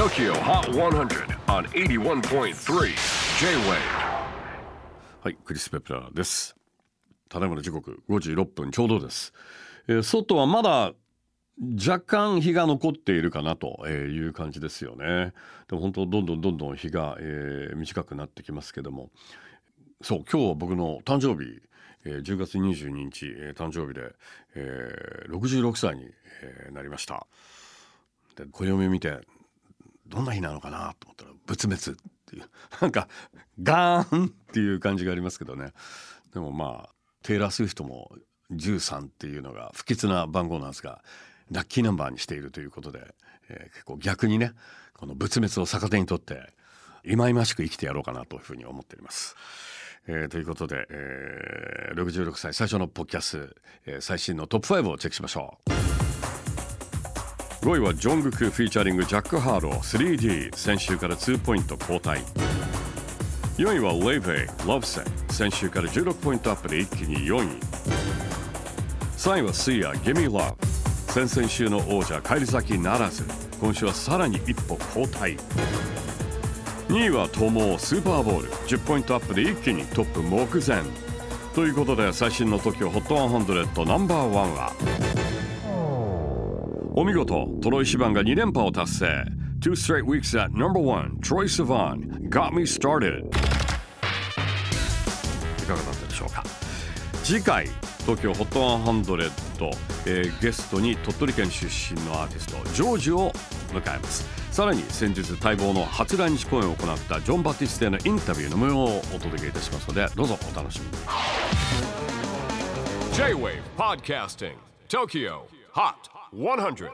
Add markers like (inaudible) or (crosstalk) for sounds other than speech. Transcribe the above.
TOKYO HOT 100 on 81.3 J-WAVE はい、クリス・ペプラーです。ただいまの時刻5時6分ちょうどです。えー外はまだ若干日が残っているかなという感じですよね。でも本当どんどんどんどん日が、えー短くなってきますけども、そう今日は僕の誕生日、えー10月22日、えー誕生日で、えー66歳に、えーなりました。で暦を見てどんな日なのかなと思ったら仏滅っていう (laughs) なんかガーンっていう感じがありますけどねでもまあテイラー・スウィフトも13っていうのが不吉な番号なんですがラッキーナンバーにしているということで、えー結構逆にねこの仏滅を逆手にとって忌々しく生きてやろうかなというふうに思っております。えーということで、えー66歳最初のポッキャス、えー最新のトップ5をチェックしましょう。5位はジョングクフィーチャリングジャック・ハーロー 3D 先週から2ポイント後退4位はレイベイ Love Set 先週から16ポイントアップで一気に4位。3位はスイヤ Gimme Love 先々週の王者返り咲きならず。今週はさらに一歩後退2位はトモスーパーボール10ポイントアップで一気にトップ目前。ということで最新の TOKIOHOT100 ナンバーワンは？お見事。トロイ・シバンが2連覇を達成。Two straight weeks at number one Troy Sivan. Got Me Started. いかがだったでしょうか。次回東京 HOT100、えーゲストに鳥取県出身のアーティストジョージを迎えます。さらに先日待望の初来日公演を行ったジョン・バティステのインタビューの模様をお届けいたしますのでどうぞお楽しみに。J-WAVE PODCASTING TOKYO HOT 100. 100.